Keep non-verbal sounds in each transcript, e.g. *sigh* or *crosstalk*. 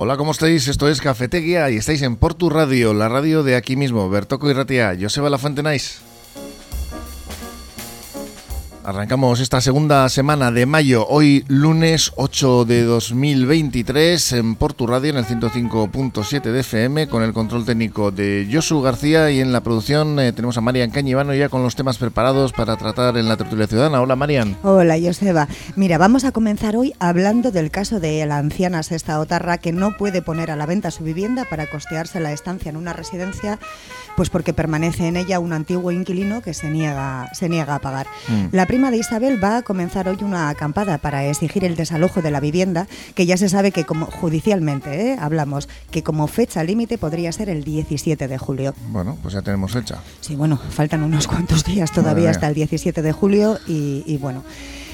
Hola, ¿cómo estáis? Esto es Cafetería y estáis en Portu Radio, la radio de aquí mismo, Bertoco y Ratia. Joseba La Fuente Nice. Arrancamos esta segunda semana de mayo, hoy lunes 8 de 2023 en Portu Radio en el 105.7 de FM con el control técnico de Josu García y en la producción eh, tenemos a Marian Cañivano ya con los temas preparados para tratar en la tertulia ciudadana. Hola Marian. Hola Joseba. Mira, vamos a comenzar hoy hablando del caso de la anciana Sesta Otarra que no puede poner a la venta su vivienda para costearse la estancia en una residencia pues porque permanece en ella un antiguo inquilino que se niega, se niega a pagar. Mm. La prima de Isabel va a comenzar hoy una acampada para exigir el desalojo de la vivienda, que ya se sabe que como judicialmente ¿eh? hablamos, que como fecha límite podría ser el 17 de julio. Bueno, pues ya tenemos fecha. Sí, bueno, faltan unos cuantos días todavía hasta el 17 de julio y, y bueno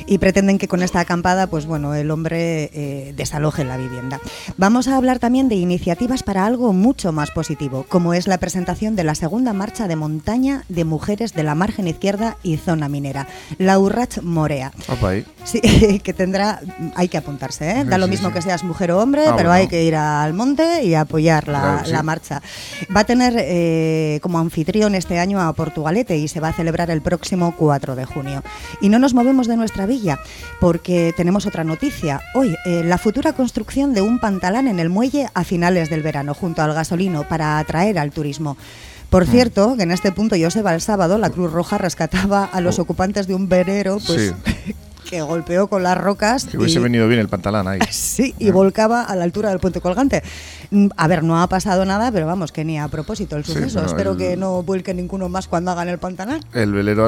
y pretenden que con esta acampada, pues bueno, el hombre eh, desaloje la vivienda. Vamos a hablar también de iniciativas para algo mucho más positivo, como es la presentación de la segunda marcha de montaña de mujeres de la margen izquierda y zona minera, la Urrach Morea. Sí, *laughs* que tendrá, hay que apuntarse, ¿eh? da lo mismo que seas mujer o hombre, ah, pero hay que ir al monte y apoyar la, marcha. Va a tener eh, como anfitrión este año a Portugalete y se va a celebrar el próximo 4 de junio. Y no nos movemos de nuestra vida porque tenemos otra noticia. Hoy, eh, la futura construcción de un pantalán en el muelle a finales del verano, junto al gasolino, para atraer al turismo. Por mm. cierto, que en este punto yo se va el sábado, la Cruz Roja rescataba a los oh. ocupantes de un verero, pues *laughs* que golpeó con las rocas. Que hubiese venido bien el pantalán ahí. *laughs* Sí, y volcaba a la altura del puente colgante. Mm, a ver, no ha pasado nada, pero vamos, que ni a propósito el suceso. Espero que no vuelque ninguno más cuando hagan el pantanal. El velero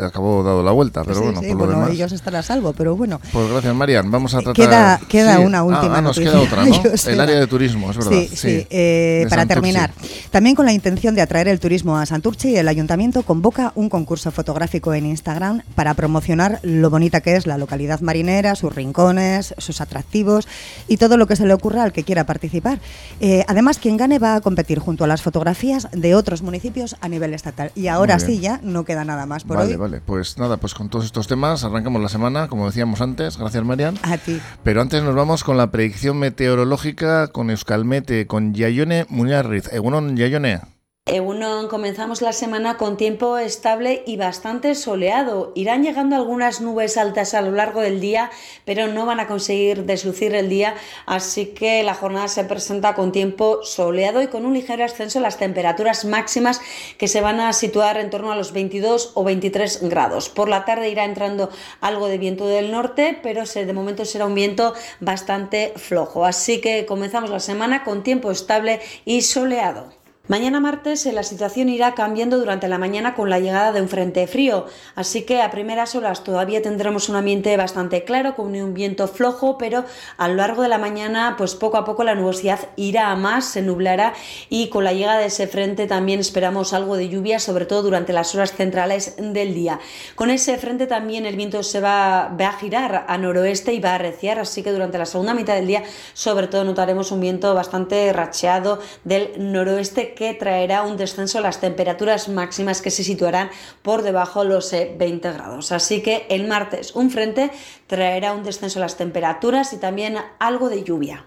acabó dado la vuelta, pero bueno, por bueno, ellos están a salvo, pero bueno. Pues gracias, Marian. Vamos a tratar. Queda, queda una última. Ah, nos queda otra, *laughs* ¿no? el área de turismo, es verdad. Sí, sí. Eh, para terminar, también con la intención de atraer el turismo a Santurce, el ayuntamiento convoca un concurso fotográfico en Instagram para promocionar lo bonita que es la localidad marinera, sus rincones, sus atractivos y todo lo que se le ocurra al que quiera participar. Eh, además, quien gane va a competir junto a las fotografías de otros municipios a nivel estatal. Y ahora sí, ya no queda nada más por hoy. Vale, vale. Pues nada, pues con todos estos temas arrancamos la semana, como decíamos antes. Gracias, Marian. A ti. Pero antes nos vamos con la predicción meteorológica con Euskalmete, con Yayone Muñarriz. Egunon, Yayone. Egunon, comenzamos la semana con tiempo estable y bastante soleado. Irán llegando algunas nubes altas a lo largo del día, pero no van a conseguir deslucir el día, así que la jornada se presenta con tiempo soleado y con un ligero ascenso en las temperaturas máximas que se van a situar en torno a los 22 o 23 grados. Por la tarde irá entrando algo de viento del norte, pero de momento será un viento bastante flojo. Así que comenzamos la semana con tiempo estable y soleado. Mañana martes eh, la situación irá cambiando durante la mañana con la llegada de un frente frío, así que a primeras horas todavía tendremos un ambiente bastante claro con un viento flojo, pero a lo largo de la mañana pues poco a poco la nubosidad irá a más, se nublará y con la llegada de ese frente también esperamos algo de lluvia, sobre todo durante las horas centrales del día. Con ese frente también el viento se va, a girar a noroeste y va a arreciar, así que durante la segunda mitad del día sobre todo notaremos un viento bastante racheado del noroeste que traerá un descenso a las temperaturas máximas que se situarán por debajo de los 20 eh, grados. Así que el martes un frente traerá un descenso a las temperaturas y también algo de lluvia.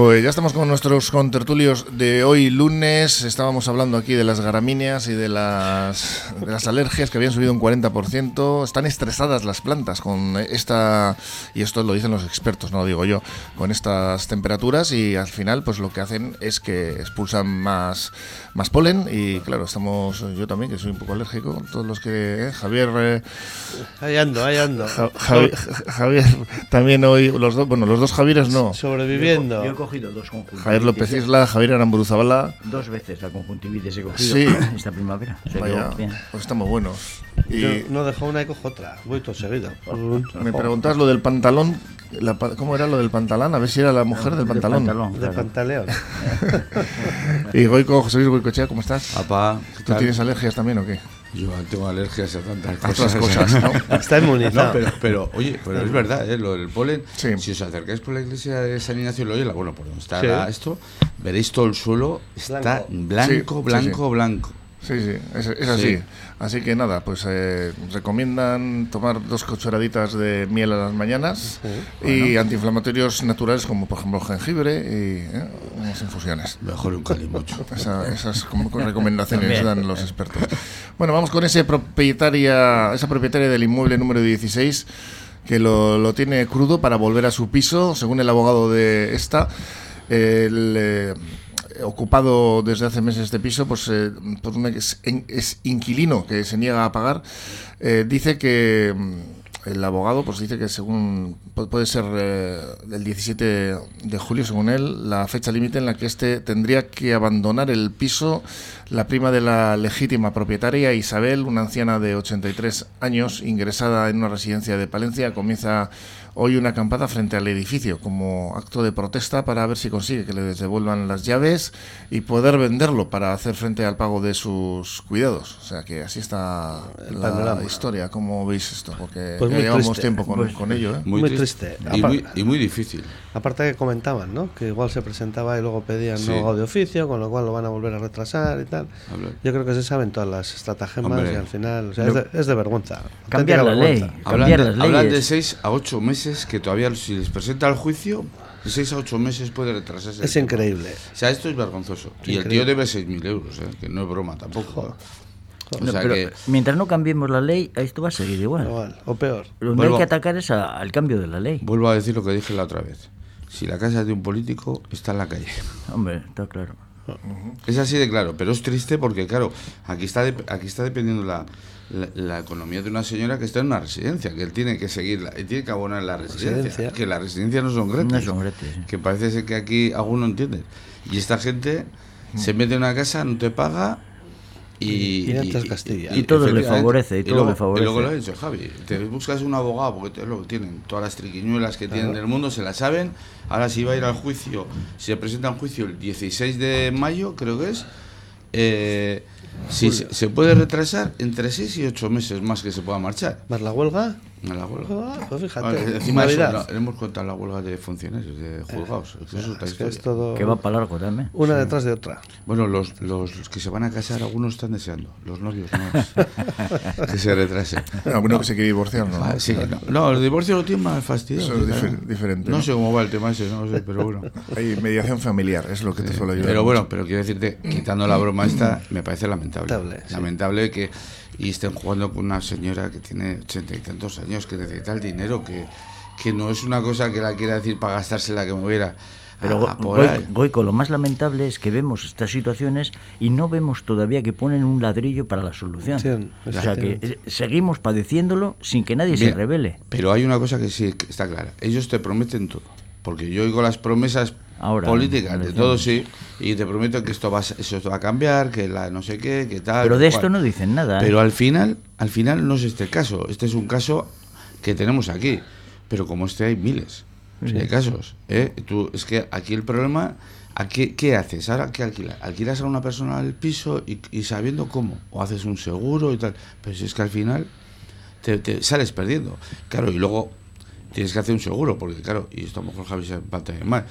Pues ya estamos con nuestros contertulios de hoy lunes. Estábamos hablando aquí de las garamíneas y de las, de las alergias que habían subido un 40%. Están estresadas las plantas con esta, y esto lo dicen los expertos, no lo digo yo, con estas temperaturas y al final pues lo que hacen es que expulsan más, más polen y claro, estamos, yo también que soy un poco alérgico, todos los que, eh, Javier... Eh, ahí ando, ahí ando. Javier, también hoy, los dos, bueno, los dos Javieres no. Sobreviviendo dos conjuntivitis. Javier López Isla, Javier Aramburuzabala. Dos veces la conjuntivitis he cogido sí. esta primavera. Vaya, pues estamos buenos. Y no dejo una y cojo otra. Voy todo seguido. Me preguntas lo del pantalón. ¿Cómo era lo del pantalón? A ver si era la mujer del pantalón. De pantaleón. *laughs* y Goico, José Luis Goicochea, ¿cómo estás? Papá. ¿Tú tienes alergias también o qué? Yo tengo alergias a tantas cosas. cosas ¿no? Está inmunizado. pero, pero, oye, pero es verdad, ¿eh? lo del polen. Si os acercáis por la iglesia de San Ignacio de Loyola, bueno, por donde está esto, veréis todo el suelo, está blanco, blanco, blanco. Sí, sí, es, así. Así que nada, pues eh, recomiendan tomar dos cucharaditas de miel a las mañanas y antiinflamatorios naturales como por ejemplo jengibre y eh, unas infusiones. Mejor un calimocho. *laughs* esas como recomendaciones dan los expertos. Bueno, vamos con ese propietaria, esa propietaria del inmueble número 16 que lo, lo tiene crudo para volver a su piso, según el abogado de esta. El, eh, ocupado desde hace meses este piso, pues eh, por un ex, inquilino que se niega a pagar, eh, dice que mm, el abogado pues dice que según puede ser eh, el 17 de julio según él la fecha límite en la que este tendría que abandonar el piso la prima de la legítima propietaria Isabel una anciana de 83 años ingresada en una residencia de Palencia comienza hoy una acampada frente al edificio como acto de protesta para ver si consigue que le devuelvan las llaves y poder venderlo para hacer frente al pago de sus cuidados. O sea que así está la historia. ¿Cómo veis esto? Porque pues llevamos tiempo con, pues con ello. ¿eh? Muy, triste. Y, muy, y, muy, difícil. Aparte que comentaban, ¿no? Que igual se presentaba y luego pedían sí. nuevo de oficio, con lo cual lo van a volver a retrasar y tal. Yo creo que se saben todas las estratagemas y al final es, de, vergüenza. Cambiar la ley. Hablan, de, seis a ocho meses que todavía si les presenta el juicio de 6 a 8 meses puede retrasarse. Es increíble. O sea, esto es vergonzoso. y el tío debe 6.000 euros, ¿eh? que no es broma tampoco. mientras no cambiemos la ley, esto va a seguir igual. o peor. Lo que hay que atacar es al cambio de la ley. Vuelvo a decir lo que dije la otra vez. Si la casa es de un político, está en la calle. Hombre, está claro. Es así de claro, pero es triste porque, claro, aquí está, aquí está dependiendo la, la, economía de una señora que está en una residencia, que él tiene que seguirla, y tiene que abonar la residencia, que la residencia no son no son que parece ser que aquí alguno entiende. Y esta gente se mete en una casa, no te paga y, y, todo le favorece. Y, todo luego, le favorece. luego lo ha dicho Javi, te buscas un abogado porque te, lo tienen, todas las triquiñuelas que tienen del mundo se las saben. Ahora si va a ir al juicio, si se presenta un juicio el 16 de mayo, creo que es, eh, si se, puede retrasar entre 6 y 8 meses más que se pueda marchar. ¿Más la huelga? A la huelga. Ah, pues fíjate. encima eso, hemos contado la huelga de funcionarios, de juzgados. que, va para largo también. Una detrás de otra. Bueno, los, los, que se van a casar, algunos están deseando. Los novios no. *laughs* que se retrase. *laughs* Alguno que se quiere divorciar, ¿no? Ah, sí, no. el divorcio lo tiene más fastidioso. Eso es diferente. No, sé cómo va el tema ese, no sé, pero bueno. *laughs* Hay mediación familiar, es lo que te suelo ayudar. Pero bueno, pero quiero decirte, quitando la broma esta, me parece lamentable. Lamentable, lamentable que y estén jugando con una señora que tiene ochenta y tantos años, que necesita el dinero, que, que no es una cosa que la quiera decir para gastársela que moviera. Pero Goico, lo más lamentable es que vemos estas situaciones y no vemos todavía que ponen un ladrillo para la solución. o sea que eh, seguimos padeciéndolo sin que nadie se revele. Pero hay una cosa que sí está clara. Ellos te prometen todo. Porque yo oigo las promesas políticas de todo, sí, y te prometo que esto va, eso va a cambiar, que la no sé qué, que tal. Pero de esto no dicen nada. Pero ¿eh? al final, al final no es este el caso. Este es un caso que tenemos aquí. Pero como este hay miles de casos. ¿eh? Tú, es que aquí el problema, aquí, ¿qué haces? Ahora, ¿qué alquilas? Alquilas a una persona el piso y, sabiendo cómo. O haces un seguro y tal. Pero si es que al final te, sales perdiendo. Claro, y luego tienes que hacer un seguro, porque claro, y esto a lo mejor Javi se va mal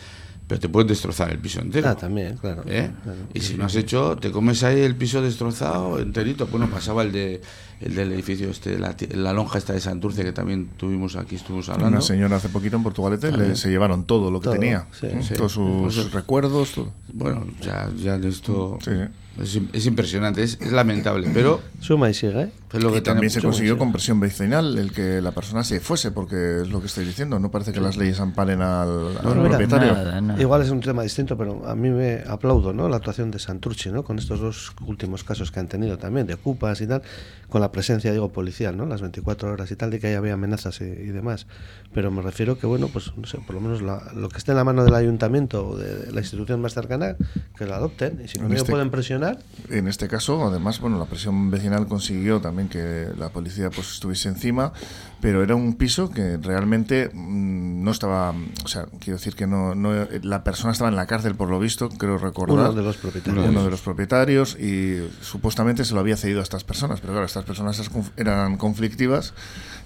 pero te pueden destrozar el piso entero. Ah, también, claro. ¿Eh? y si no has hecho, te comes ahí el piso destrozado enterito. Bueno, pasaba el de el del edificio este, la, lonja esta de Santurce que también tuvimos aquí, estuvimos hablando. Una señora hace poquito en Portugalete le, se llevaron todo lo que tenía, todos sus pues recuerdos, todo. Bueno, ya, ya de esto... Es, impresionante, es, lamentable, pero... Suma y sigue, ¿eh? Lo que también se consiguió con presión vecinal el que la persona se fuese, porque es lo que estoy diciendo. No parece que las leyes amparen al, propietario. Igual es un tema distinto, pero a mí me aplaudo ¿no? la actuación de Santurce, ¿no? con estos dos últimos casos que han tenido también, de ocupas y tal, con la presencia, digo, policial, ¿no? las 24 horas y tal, de que había amenazas y, demás. Pero me refiero que, bueno, pues no sé, por lo menos lo que esté en la mano del ayuntamiento o de la institución más cercana, que lo adopten. Y si no me este pueden presionar. En este caso, además, bueno, la presión vecinal consiguió también que la policía pues estuviese encima, pero era un piso que realmente mm, no estaba, o sea, quiero decir que no, no, la persona estaba en la cárcel por lo visto, creo recordar. Uno de los propietarios. Uno de los propietarios y supuestamente se lo había cedido a estas personas, pero claro, estas personas eran conflictivas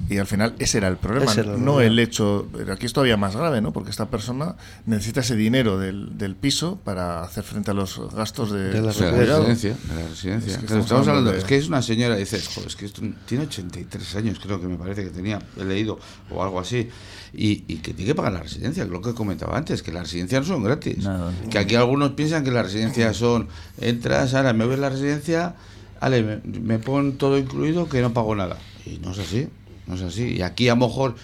y al final ese era el problema, no el hecho, aquí es todavía más grave, ¿no? Porque esta persona necesita ese dinero del, del piso para hacer frente a los gastos de, de la residencia, de la residencia. Es que estamos, hablando, es que es una señora, dices, joder, es que esto, tiene 83 años, creo que me parece que tenía, he leído, o algo así, y, que tiene que pagar la residencia, lo que comentaba antes, que las residencias no son gratis. Que aquí algunos piensan que las residencias son, entras, ahora me ves la residencia, vale, me, me pon todo incluido que no pago nada. Y no es así, no es así. Y aquí a lo mejor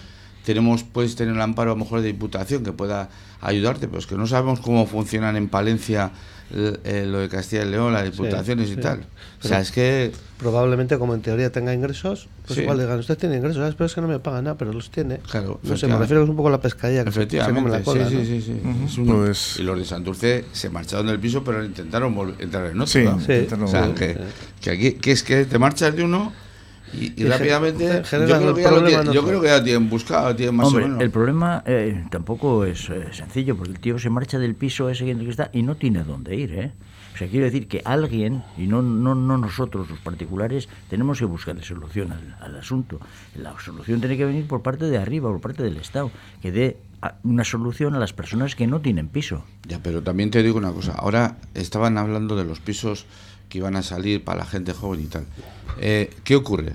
tenemos, puedes tener el amparo a lo mejor de diputación que pueda ayudarte, pero es que no sabemos cómo funcionan en Palencia eh, lo de Castilla y León, las diputaciones y tal. O sea, es que... Probablemente como en teoría tenga ingresos, pues igual digan, usted tiene ingresos, pero es que no me paga nada, pero los tiene. Claro. No sé, me refiero es un poco a la pescadilla que Efectivamente, la cola, sí, sí, sí, pues Y los de Santurce se marcharon del piso, pero intentaron entrar en otro. Sí, o sea, que, que aquí, que es que te marchas de uno y, rápidamente, yo, creo que, ya yo creo que ya tienen buscado, tienen más Hombre, o menos. El problema eh, tampoco es eh, sencillo, porque el tío se marcha del piso ese que está y no tiene dónde ir, ¿eh? Sea, quiero decir que alguien, y no, no, no nosotros los particulares, tenemos que buscar solución al, al, asunto. La solución tiene que venir por parte de arriba, por parte del Estado, que dé una solución a las personas que no tienen piso. Ya, pero también te digo una cosa. Ahora estaban hablando de los pisos que iban a salir para la gente joven y tal. Eh, ¿Qué ocurre?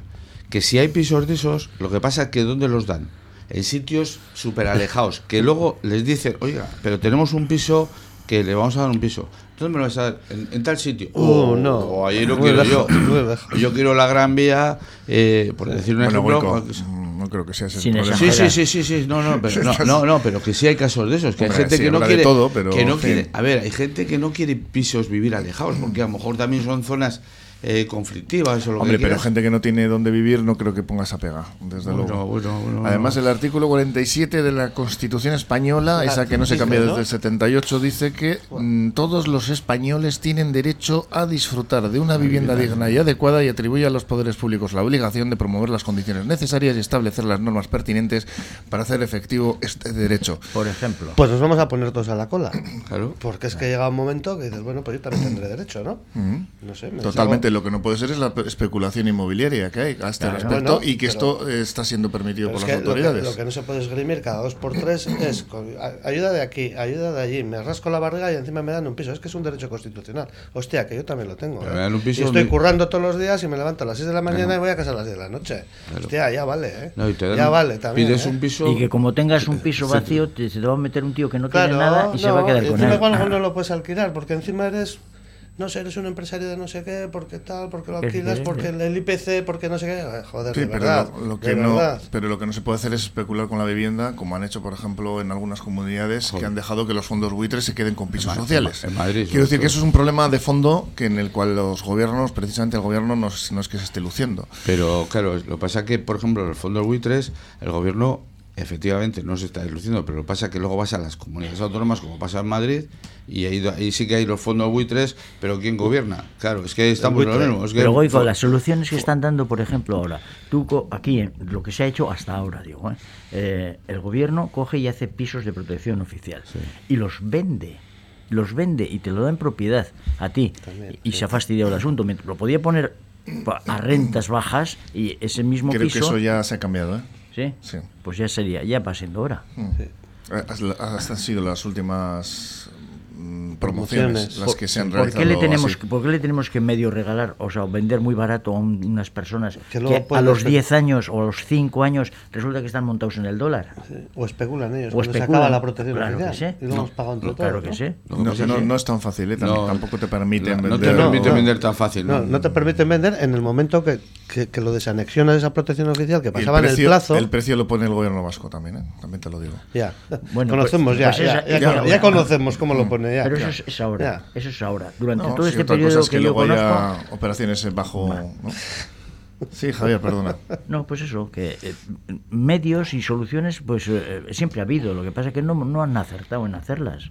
Que si hay pisos de esos, lo que pasa es que ¿dónde los dan? En sitios súper alejados, que luego les dicen, oiga, pero tenemos un piso que le vamos a dar un piso. ¿Dónde me lo vas a dar? En, tal sitio. Oh, oh no. O ahí lo quiero yo. Yo quiero la Gran Vía, eh, por decir un ejemplo no creo que sea ese problema. Sí, sí, sí, sí, sí, no, no, pero, *laughs* no, no, pero que sí hay casos de esos, que hay gente que no quiere, todo, pero, que no quiere, a ver, hay gente que no quiere pisos vivir alejados, porque a lo mejor también son zonas eh, conflictivas o lo Hombre, que pero gente que no tiene dónde vivir no creo que ponga esa pega, desde luego. Además, el artículo 47 de la Constitución española, esa que no se cambia desde el 78, dice que mm, todos los españoles tienen derecho a disfrutar de una vivienda digna y adecuada y atribuye a los poderes públicos la obligación de promover las condiciones necesarias y establecer las normas pertinentes para hacer efectivo este derecho. Por ejemplo. Pues nos vamos a poner todos a la cola. Claro. Porque es que llega un momento que dices, bueno, pues yo también tendré derecho, ¿no? No sé. Totalmente lo que no puede ser es la especulación inmobiliaria que hay a este respecto y que esto está siendo permitido por las autoridades. Lo que, no se puede esgrimir cada dos por tres es ayuda de aquí, ayuda de allí, me rasco la barriga y encima me dan un piso. Es que es un derecho constitucional. Hostia, que yo también lo tengo. ¿eh? y estoy currando todos los días y me levanto a las 6 de la mañana y voy a casa a las 10 de la noche. Hostia, ya vale, ¿eh? ya vale también. Pides ¿eh? un piso... Y que como tengas un piso vacío, te, se te va a meter un tío que no tiene nada y se va a quedar con él. Encima no lo puedes alquilar porque encima eres no sé, eres un empresario de no sé qué, porque tal, porque lo alquilas, porque el IPC, porque no sé qué. Joder, de pero verdad, lo, que no, pero lo que no se puede hacer es especular con la vivienda, como han hecho, por ejemplo, en algunas comunidades que han dejado que los fondos buitres se queden con pisos sociales. En Madrid, Quiero decir que eso es un problema de fondo que en el cual los gobiernos, precisamente el gobierno, no, no es que se esté luciendo. Pero claro, lo que pasa es que, por ejemplo, los fondos buitres, el gobierno efectivamente no se está diluciendo, pero lo pasa que luego vas a las comunidades autónomas, como pasa en Madrid, y ahí, ahí sí que hay los fondos buitres, pero ¿quién gobierna? Claro, es que estamos en lo mismo. pero Goico, las soluciones que están dando, por ejemplo, ahora, tú aquí, lo que se ha hecho hasta ahora, digo, ¿eh? Eh, el gobierno coge y hace pisos de protección oficial y los vende los vende y te lo da en propiedad a ti y se ha fastidiado el asunto. Lo podía poner a rentas bajas y ese mismo Creo piso... que eso ya se ha cambiado, ¿eh? ¿Sí? Sí. Pues ya sería, ya va siendo hora. Mm. Sí. han sido las últimas Mm, promociones, las que se han ¿Por qué le tenemos, ¿Por qué le tenemos que medio regalar, o sea, vender muy barato a unas personas que, a los 10 años o a los 5 años resulta que están montados en el dólar? O especulan ellos, o especulan. se acaba la protección claro que sí. y lo hemos pagado entre Claro que sí. No, no, es tan fácil, ¿eh? tampoco te permiten vender. No te permiten vender tan fácil. No, no, te permiten vender en el momento que, que, lo desanexionas esa protección oficial que pasaba en el plazo. El precio lo pone el gobierno vasco también, ¿eh? también te lo digo. Ya, bueno, conocemos pues, ya, pues ya, ya, conocemos cómo lo pone ya. Pero eso es ahora. Eso es ahora. Durante todo este periodo que, que, yo conozco. Haya operaciones bajo. ¿no? Sí, Javier, perdona. *laughs* No, pues eso, que eh, medios y soluciones, pues eh, siempre ha habido. Lo que pasa es que no, no han acertado en hacerlas.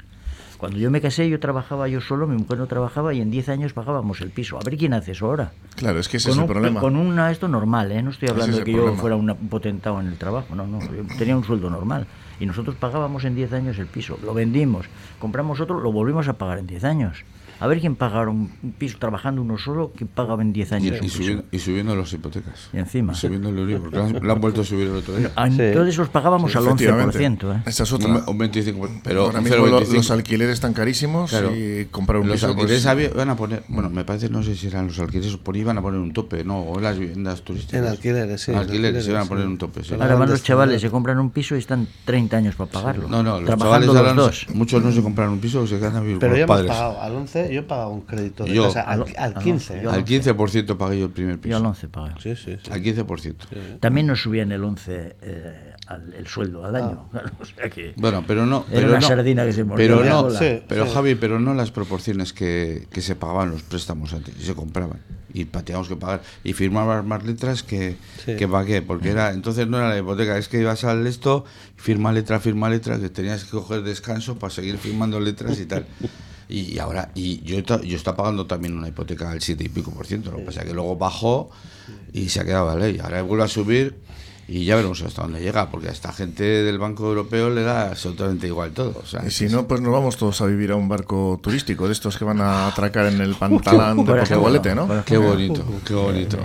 Cuando yo me casé, yo trabajaba yo solo, mi mujer no trabajaba y en 10 años pagábamos el piso. A ver quién hace eso ahora. Claro, es que ese con es un, el problema. Con una, esto normal, ¿eh? No estoy hablando de que yo fuera un potentado en el trabajo, no, no. Yo tenía un sueldo normal. Y nosotros pagábamos en 10 años el piso. Lo vendimos, compramos otro, lo volvimos a pagar en 10 años. A ver quién paga un un piso trabajando uno solo, quién pagaba en 10 Y, años. un y piso. subiendo, y subiendo las hipotecas. Y encima. Y subiendo el Euribor, porque lo han, vuelto a subir el otro día. Ah, Sí. Entonces los pagábamos al Efectivamente. 11%. ¿eh? Esa es Un, otra. un 25, pero Ahora un mismo lo- 0,25. los alquileres están carísimos Claro. y comprar un los piso pues, alquileres había- van a poner, bueno, me parece, no sé si eran los alquileres, por iban a poner un tope, no, o las viviendas turísticas. En alquileres, sí, en Alquileres, se van a alquileres, poner sí. un tope, sí. Pero Ahora van los chavales, se compran un piso y están 30 años para pagarlo. No, no, los Trabajando chavales los no dos. muchos no se compran un piso, se quedan a vivir Pero con ya los hemos padres. pagado al 11, yo he pagado un crédito de Yo. casa al, Al- al al 15. 11, ¿eh? yo Al 15% pagué yo el primer Yo piso. al 11 pago. Sí, sí, sí. Al 15%. También nos subían el 11 eh, al- el sueldo al año. claro, *laughs* o sea que Bueno, pero no. Era pero una no, sardina que se mordió Pero no, pero sí. Javi, pero no las proporciones que, que se pagaban los préstamos antes, y se compraban. Y teníamos que pagar. Y firmabas más letras que, Sí. que para qué, porque era, entonces no era la hipoteca, es que ibas al esto, firma letra, firma letra, que tenías que coger descanso para seguir firmando letras y tal. *laughs* Y, ahora, y yo, yo estaba pagando también una hipoteca al 7 y pico por ciento, lo que pasa es que luego bajó y se ha quedado la ley. Ahora vuelve a subir y ya veremos hasta dónde llega, porque a esta gente del Banco Europeo le da absolutamente igual todo. O sea, Y si no, pues nos vamos todos a vivir a un barco turístico, de estos que van a atracar en el *laughs* pantalán de Portugalete, ¿no? Qué bonito, qué bonito.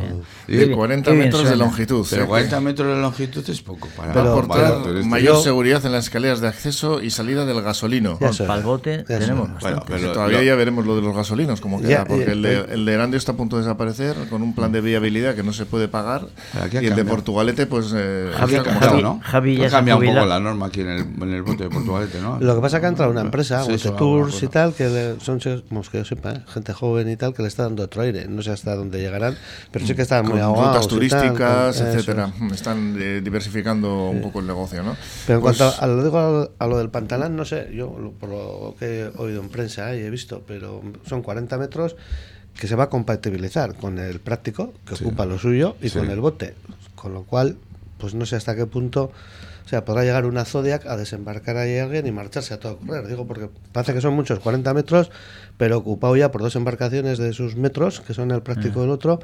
De 40 Qué bien metros de longitud. Pero ¿eh? 40 metros de longitud es poco para, Pero- aportar para mayor Yo- seguridad en las escaleras de acceso y salida del gasolino. Ya sé. Para el bote Ya tenemos. Bueno, pero todavía lo- ya veremos lo de los gasolinos, como queda, Ya, porque ya, el de, ya. el de Erandio está a punto de desaparecer con un plan de viabilidad que no se puede pagar. Y el de. Portugalete, pues. Eh, Javi, está como Javi, está. ¿no? Javi ya Ha se ha cambiado un poco la norma aquí en el, en el bote de Portugalete, ¿no? Lo que pasa es que ha entrado una empresa, Sí, Tours alguna y tal, que le- son, vamos, que yo sepa, ¿eh? gente joven y tal, que le está dando otro aire. No sé hasta dónde llegarán, pero sí que están muy ahogados. rutas tal, turísticas, etcétera. es. Están eh, diversificando un poco el negocio, ¿no? Pero en Pues, cuanto a, lo, digo, a lo- a lo del pantalán, no sé, yo lo- por lo que he oído en prensa y he visto, pero son 40 metros que se va a compatibilizar con el práctico, que ocupa lo suyo, y Sí. con el bote. Con lo cual, pues no sé hasta qué punto, o sea, podrá llegar una Zodiac a desembarcar ahí alguien y marcharse a todo correr. Digo, porque parece que son muchos, 40 metros, pero ocupado ya por dos embarcaciones de sus metros, que son el práctico del otro.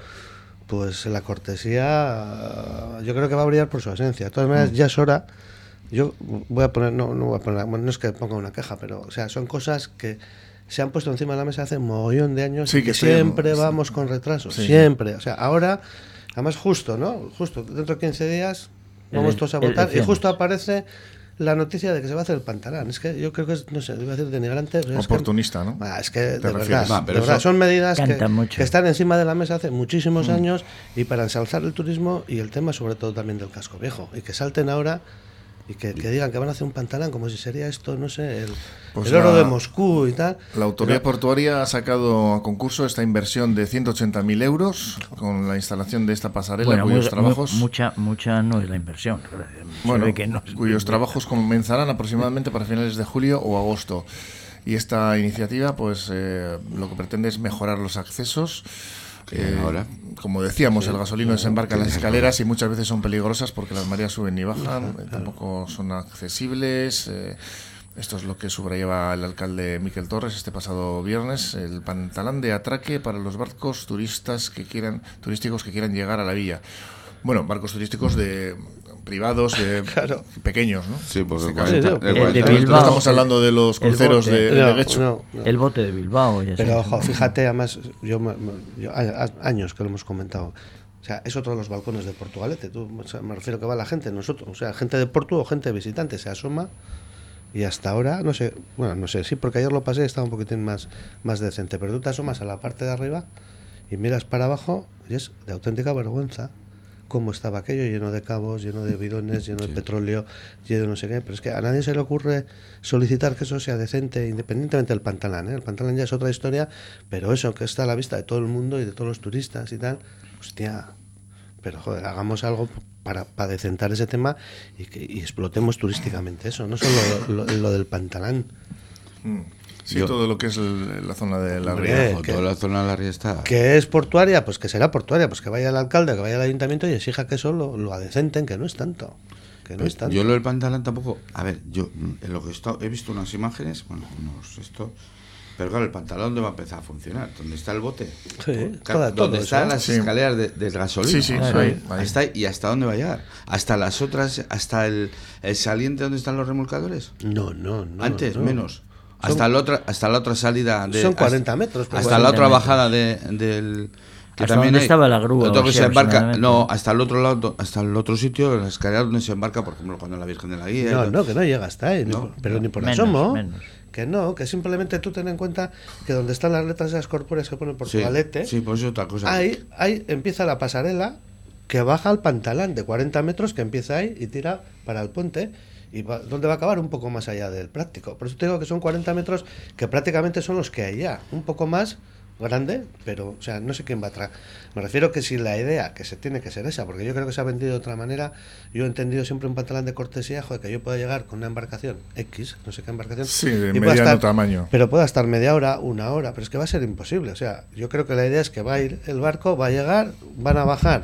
Pues la cortesía, yo creo que va a brillar por su esencia. De todas maneras, ya es hora. Yo voy a poner, no, no voy a poner, bueno, no es que ponga una queja, pero, o sea, son cosas que se han puesto encima de la mesa hace un mogollón de años Sí, y que que sí, siempre sí. vamos con retraso, Sí. siempre. O sea, ahora, además justo, ¿no? Justo, dentro de 15 días vamos todos a votar y justo aparece la noticia de que se va a hacer el pantalán. Es que yo creo que es, no sé, iba a decir denigrante. pero es que- Oportunista, ¿no? Ah, es que de verdad, de pero verdad, eso- son medidas que, están encima de la mesa hace muchísimos años y para ensalzar el turismo y el tema sobre todo también del casco viejo y que salten ahora y que, que digan que van a hacer un pantalán como si sería esto, no sé, el, Pues el oro la- de Moscú y tal. La autoridad Pero- portuaria ha sacado a concurso esta inversión de 180.000 euros con la instalación de esta pasarela, Bueno, cuyos muy- trabajos, muy- mucha, mucha no es la inversión. *laughs* Bueno, que no es- cuyos *laughs* trabajos comenzarán aproximadamente para finales de julio o agosto. Y esta iniciativa, pues, eh, lo que pretende es mejorar los accesos. Eh, ahora. como decíamos, el gasolino desembarca en las escaleras y muchas veces son peligrosas porque las mareas suben y bajan, eh, tampoco son accesibles. eh, esto es lo que subrayaba el alcalde Miquel Torres este pasado viernes, el pantalán de atraque para los barcos turistas que quieran, turísticos que quieran llegar a la villa. Bueno, barcos turísticos de privados, de *laughs* pequeños, ¿no? Sí, porque En caso. 40, Sí, sí, de el de 40 Bilbao. No estamos hablando de los cruceros bote. de, de No, Guecho. no, no. El bote de Bilbao. ya Pero ojo, fíjate, además, yo, yo- años que lo hemos comentado. O sea, es otro de los balcones de Portugalete. Tú, o sea, me refiero que va la gente, nosotros, o sea, gente de Porto o gente visitante, se asoma y hasta ahora, no sé, bueno, no sé, sí, porque ayer lo pasé y estaba un poquitín más, más decente, pero tú te asomas a la parte de arriba y miras para abajo y es de auténtica vergüenza cómo estaba aquello, lleno de cabos, lleno de bidones, lleno de petróleo, lleno de no sé qué, pero es que a nadie se le ocurre solicitar que eso sea decente, independientemente del pantalán, ¿eh? el pantalán ya es otra historia, pero eso que está a la vista de todo el mundo y de todos los turistas y tal, hostia, pero joder, hagamos algo para, para decentar ese tema y, que, y explotemos turísticamente eso, no solo lo, lo- lo del pantalán. Mm. Sí, Yo- todo lo que es el- la zona de la ría. Toda la zona de la ría está. Que es portuaria, pues que será portuaria, pues que vaya el alcalde, que vaya el ayuntamiento y exija que eso lo, lo adecenten, que no es tanto. Que no es tanto. Yo lo del pantalón tampoco. A ver, yo mm, en lo que he, estado- he visto unas imágenes, bueno, unos esto. Pero claro, el pantalón ¿dónde va a empezar a funcionar? ¿Dónde está el bote? Sí, Claro, toda- todo ¿Dónde eso, están las Sí. escaleras de- del gasolina? Sí, sí, Claro. ahí, ahí. Hasta ahí, ¿Y hasta dónde va a llegar? ¿Hasta las otras, hasta el, el saliente donde están los remolcadores? No, no, no. Antes, no. menos. Hasta, la otra, hasta la otra salida. De, son 40 hasta, metros. pero Hasta la otra bajada de, del. Que ¿Hasta también dónde hay- estaba la grúa, otro o que sea, se embarca, no, hasta el otro lado, hasta el otro sitio, la escalera donde se embarca, por ejemplo, cuando la Virgen de la Guía. No, no, que no llega hasta ahí, No, pero no. ni por Menos, asomo. menos. Que no, que simplemente tú ten en cuenta que donde están las letras esas corpóreas que ponen por Sí, Portugalete, sí, pues es otra cosa. ahí, ahí empieza la pasarela que baja al pantalán de 40 metros que empieza ahí y tira para el puente. ¿Y va- dónde va a acabar? Un poco más allá del práctico. Por eso te digo que son 40 metros que prácticamente son los que hay ya. Un poco más grande, pero, o sea, no sé quién va atrás. Me refiero que si la idea, que se tiene que ser esa, porque yo creo que se ha vendido de otra manera, yo he entendido siempre un pantalón de cortesía, joder, que yo pueda llegar con una embarcación X, no sé qué embarcación, Sí, de mediano tamaño. pero pueda estar media hora, una hora, pero es que va a ser imposible. O sea, yo creo que la idea es que va a ir el barco, va a llegar, van a bajar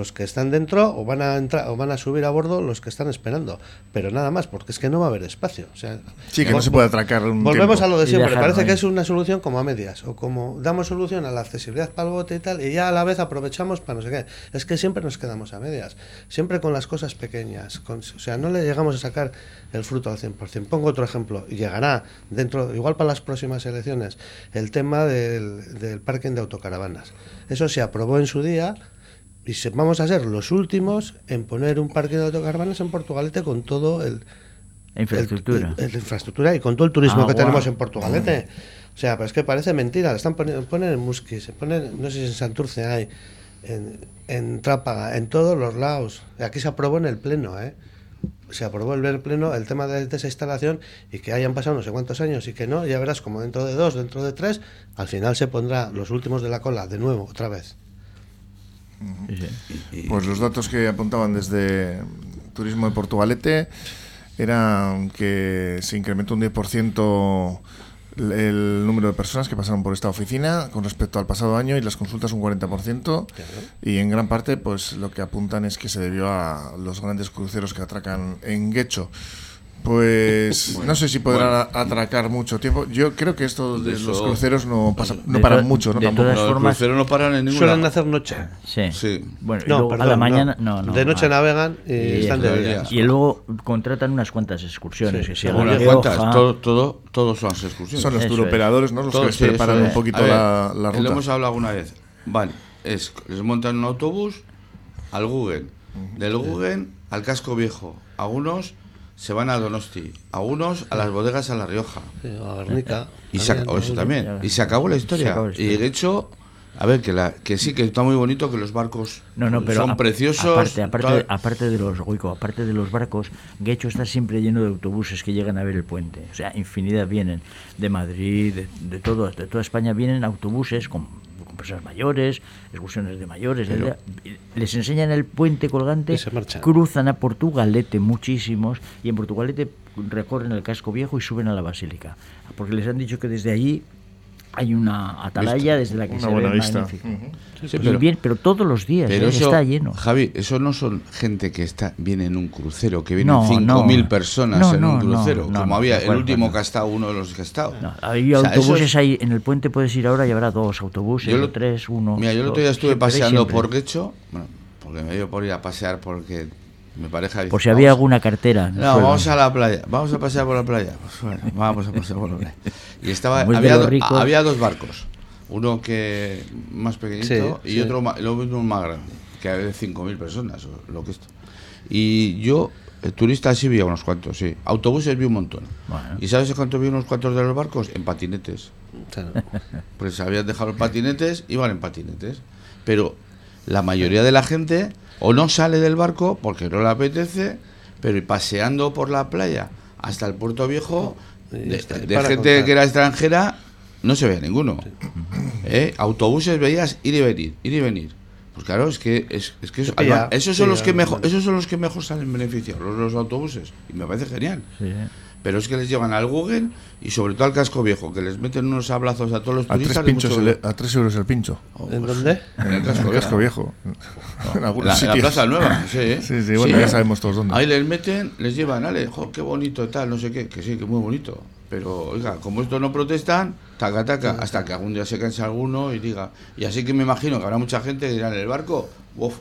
los que están dentro o van a entrar o van a subir a bordo los que están esperando, pero nada más, porque es que no va a haber espacio. O sea, Sí, que no se puede atracar un Volvemos tiempo. a lo de siempre. dejarlo Parece que es una solución como a medias o como damos solución a la accesibilidad para el bote y tal y ya a la vez aprovechamos para no sé qué. Es que siempre nos quedamos a medias, siempre con las cosas pequeñas. con- o sea, no le llegamos a sacar el fruto al 100%. Pongo otro ejemplo. Llegará dentro, igual para las próximas elecciones, el tema del, del parking de autocaravanas. Eso se aprobó en su día. Y se- vamos a ser los últimos en poner un parque de autocaravanas en Portugalete con todo el, Infraestructura. el- el- la infraestructura y con todo el turismo Ah, que tenemos en Portugalete. O sea, pero es que parece mentira. Le están poniendo ponen en Musquis, se ponen, no sé si en Santurce hay, en, en Trápaga, en todos los lados. Aquí se aprobó en el Pleno, ¿eh? Se aprobó en el Pleno el tema de, de esa instalación y que hayan pasado no sé cuántos años y que no, ya verás como dentro de dos, dentro de tres, al final se pondrá los últimos de la cola de nuevo, otra vez. Pues los datos que apuntaban desde Turismo de Portugalete eran que se incrementó un 10% el- el número de personas que pasaron por esta oficina con respecto al pasado año y las consultas un 40% y en gran parte pues lo que apuntan es que se debió a los grandes cruceros que atracan en Guecho. Pues *laughs* no sé si podrán atracar mucho tiempo. Yo creo que esto de Eso- los cruceros no pasa, no de paran mucho, ¿no? de todas Los formas- cruceros no paran en ningún Suelen hacer noche. Sí. Sí. Bueno, No, a la no. mañana no, no. de noche navegan y, Y están de día. Y luego contratan unas cuantas excursiones. Sí, que cuantas, todo, todo, todos son las excursiones. Son los turoperadores, ¿no? Los Todo, que les sí, preparan un poquito ver, la, la ruta. Lo hemos hablado alguna vez. Vale, es, les montan un autobús al Google. Del Google al casco viejo. Algunos se van a Donosti. Algunos a las bodegas a La Rioja. Sí, a Guernica. Y se, también, o eso también. Y se acabó la historia. acabó. Y de hecho, a ver, que, la, que sí, que está muy bonito, que los barcos No, no, pero son a- preciosos. Aparte, aparte, tal. aparte de los Goico, aparte de los barcos, Guecho está siempre lleno de autobuses que llegan a ver el puente. O sea, infinidad vienen de Madrid, de, de todo, de toda España vienen autobuses con personas mayores, excursiones de mayores. les enseñan el puente colgante, se cruzan a Portugalete muchísimos y en Portugalete recorren el casco viejo y suben a la basílica, porque les han dicho que desde allí hay una atalaya desde la que Una se buena ve vista. magnífico. Sí, pero- bien, pero todos los días Pero ¿eh? eso, está lleno. Javi, eso no son gente que está viene en un crucero, que vienen No, 5.000 no. personas No, en un crucero, no, como no, había el último no. que ha estado, uno de los que ha estado. No, hay O sea, eso autobuses es- ahí, en el puente puedes ir ahora y habrá dos autobuses, Yo lo- tres, uno. Mira, yo el otro día estuve siempre, paseando siempre. por Guecho, bueno, porque me dio por ir a pasear porque mi pareja dice, Por si había "Vamos- alguna cartera. el No, suelo. vamos a la playa, vamos a pasear por la playa. Pues bueno, vamos a pasear por la playa. Y estaba, había, do- había dos barcos, uno que más pequeñito Sí, y sí. otro lo mismo más grande, que había de 5.000 personas, o lo que esto. Y yo, eh, turistas sí vi a unos cuantos, sí. Autobuses vi un montón. Bueno. ¿Y sabes cuánto vi unos cuantos de los barcos? En patinetes. Claro. *laughs* Pues habían dejado los patinetes, iban en patinetes. Pero la mayoría de la gente o no sale del barco porque no le apetece, pero y paseando por la playa hasta el puerto viejo, de, gente contar. que era extranjera, no se veía ninguno. ¿Eh? Autobuses veías ir y venir, ir y venir. Pues claro, es que, es, es que eso- Se pilla, además, esos son sí, los que mejor, esos son los que mejor salen beneficiados, los, los autobuses. Y me parece genial. Sí, sí. Pero es que les llevan al Google y sobre todo al casco viejo, que les meten unos abrazos a todos los A tres, turistas. de pinchos mucho- el- a tres euros el pincho. ¿En dónde? En el casco En el casco viejo. viejo. En la, en. Plaza Nueva, sí. ¿eh? Sí, sí, bueno, ya sabemos todos dónde. Ahí les meten, les llevan, ale, jo, qué bonito tal, no sé qué, que sí, que muy bonito. Pero, oiga, como estos no protestan, taca, taca, hasta que algún día se canse alguno y diga. Y así que me imagino que habrá mucha gente que dirá en el barco, uff,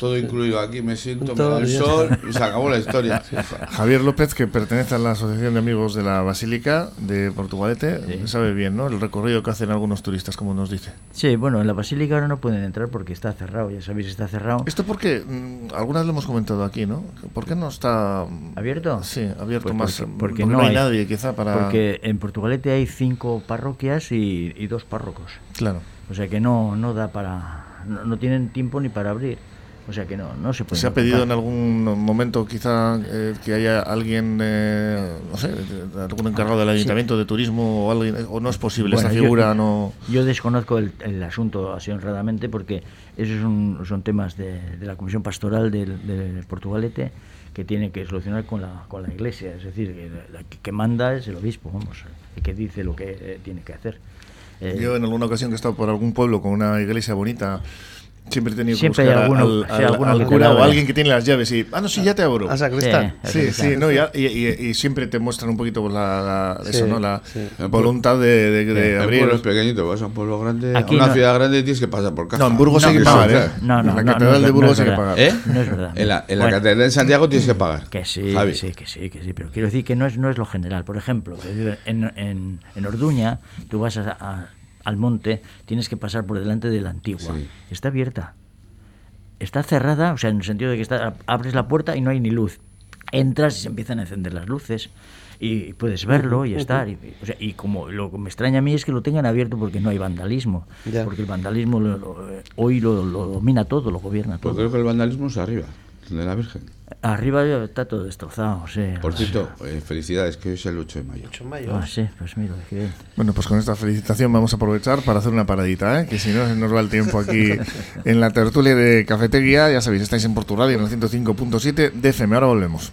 todo incluido aquí, me siento, me da el sol *laughs* y se acabó la historia. Javier López, que pertenece a la Asociación de Amigos de la Basílica de Portugalete, sabe bien, ¿no? El recorrido que hacen algunos turistas, como nos dice. Sí, bueno, en la basílica ahora no pueden entrar porque está cerrado, ya sabéis, está cerrado. Esto porque, mm, algunas lo hemos comentado aquí, ¿no? ¿Por qué no está mm, ¿Abierto? Sí, abierto Pues más. porque- mm, porque no, no hay, hay. nadie, quizá, para. Porque en Portugalete hay cinco parroquias y, y dos párrocos. Claro. O sea que no, no da para... No, no tienen tiempo ni para abrir. O sea que no, no se puede. ¿Se ha pedido en algún momento quizá eh, que haya alguien, eh, no sé, algún encargado del ayuntamiento de turismo o alguien, o no es posible, Bueno, esta yo- figura no... Yo desconozco el, el asunto así honradamente porque esos son, son temas de, de la Comisión Pastoral del, del Portugalete que tiene que solucionar con la, con la Iglesia. Es decir, que, la que- manda es el obispo, vamos, el que dice lo que eh, tiene que hacer. Yo en alguna ocasión que he estado por algún pueblo con una iglesia bonita, siempre he tenido que Siempre buscar hay alguno- al, sí, alguno cura o alguien que tiene las llaves y, ah, no, sí, ya te abro. A sacristán. Sí. Sí, sí, no, y, y- y- y siempre te muestran un poquito pues, la, la- Sí, eso, ¿no? la sí. voluntad de, de- de En abrir. pueblos pequeñitos, vas a un pueblo grande, Aquí a una no- ciudad grande tienes que pasar por caja. No, en Burgos hay que pagar, ¿eh? No, no, en la no, Catedral no, de no Burgos hay que pagar. ¿Eh? No es verdad. En la, en la Bueno. Catedral de Santiago tienes que pagar. Que sí, Javi. que sí, que sí, que sí, pero quiero decir que no es, no es lo general. Por ejemplo, en, en, en Orduña, tú vas a- a- al monte, tienes que pasar por delante de la antigua. Sí. Está abierta. Está cerrada, o sea, en el sentido de que está, abres la puerta y no hay ni luz. Entras y se empiezan a encender las luces y puedes verlo y estar. Y, o sea, y como lo que me extraña a mí es que lo tengan abierto porque no hay vandalismo. Ya. Porque el vandalismo lo- lo- hoy lo, lo domina todo, lo gobierna Pues todo. creo que el vandalismo es arriba, de la Virgen. Arriba ya está todo destrozado. sí. Por cierto, eh, felicidades, que hoy es el 8 de mayo. 8 de mayo. Ah, sí, pues mira, qué bien. Bueno, pues con esta felicitación vamos a aprovechar para hacer una paradita, ¿eh? que si no se nos va el tiempo aquí *laughs* en la tertulia de Cafetería. Ya sabéis, estáis en Portugal y en el 105.7 de FM. Ahora volvemos.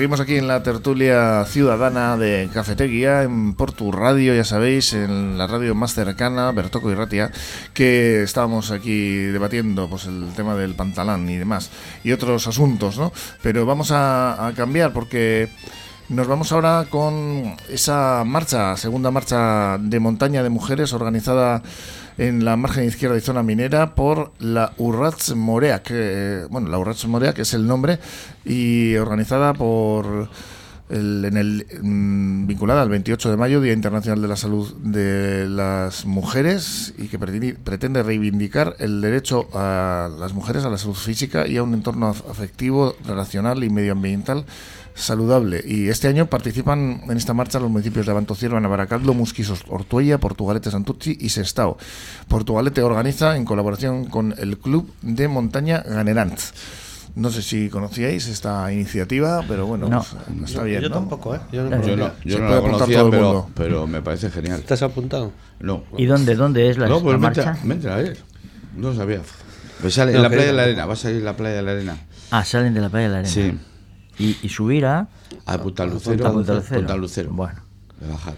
Seguimos aquí en la tertulia ciudadana de Cafetería, en Portu Radio, ya sabéis, en la radio más cercana, Bertoco y Ratia, que estábamos aquí debatiendo pues el tema del pantalán y demás, y otros asuntos, ¿no? Pero vamos a, a cambiar porque nos vamos ahora con esa marcha, segunda marcha de montaña de mujeres organizada en la margen izquierda y zona minera por la Urrats Morea, que, bueno, la Urrats Morea, que es el nombre, y organizada por el- en el mm, vinculada al 28 de mayo, Día Internacional de la Salud de las Mujeres, y que pretende, reivindicar el derecho a las mujeres a la salud física y a un entorno af- afectivo, relacional y medioambiental saludable. Y este año participan en esta marcha los municipios de Abantocierva, Navaracaldo, Musquisos, Ortuella, Portugalete, Santurci y Sestao. Portugalete organiza en colaboración con el Club de Montaña Ganerant. No sé si conocíais esta iniciativa, pero bueno, No. pues, está bien. Yo ¿no? tampoco, ¿eh? Yo no Yo no, yo Se no la conocía, pero, me parece genial. ¿Estás apuntado? No. ¿Y dónde, dónde es la, No, la pues vente, marcha? a ver. No sabía. Pues sale en la playa de yo la arena, va a salir en la playa de la arena. Ah, salen de la playa de la arena. Sí. Y, y subir a... A Punta Lucero. a Punta Lucero. Punta Lucero. Bueno. De bajada.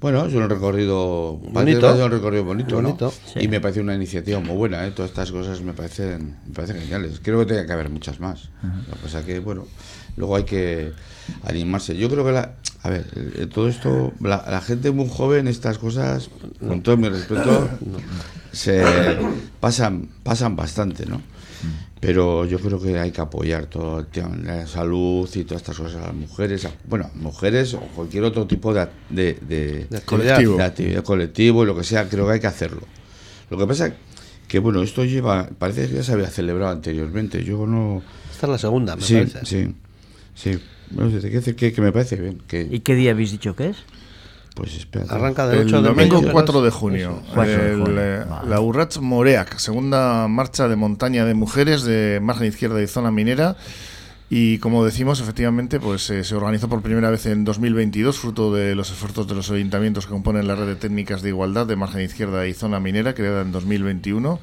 Bueno, es un recorrido Bonito. Un recorrido bonito, ¿no? Bonito. Y me parece una iniciativa muy buena, ¿eh? Todas estas cosas me parecen, me parecen geniales. Creo que tiene que haber muchas más. Lo que pasa que, bueno, luego hay que animarse. Yo creo que, la, a ver, todo esto, la, la gente muy joven, estas cosas, con todo mi respeto, *coughs* se pasan, pasan bastante, ¿no? Pero yo creo que hay que apoyar todo el tema de la salud y todas estas cosas a las mujeres, a- bueno, mujeres o cualquier otro tipo de, de, de-. Colectivo. de actividad colectivo y lo que sea, creo que hay que hacerlo. Lo que pasa que, bueno, esto lleva, parece que ya se había celebrado anteriormente, yo no... Esta es la segunda, me sí, parece. sí, sí, no sé, ¿qué decir que, que me parece bien, que, ¿Y qué día habéis dicho que es? Pues espérate. Arranca del El 8 de domingo mayo, 4 de junio, Eso, 4 de el, junio, vale. la Urrats Moreac, segunda marcha de montaña de mujeres de margen izquierda y zona minera. Y como decimos, efectivamente, pues eh, se organizó por primera vez en 2022, fruto de los esfuerzos de los ayuntamientos que componen la red de técnicas de igualdad de margen izquierda y zona minera, creada en 2021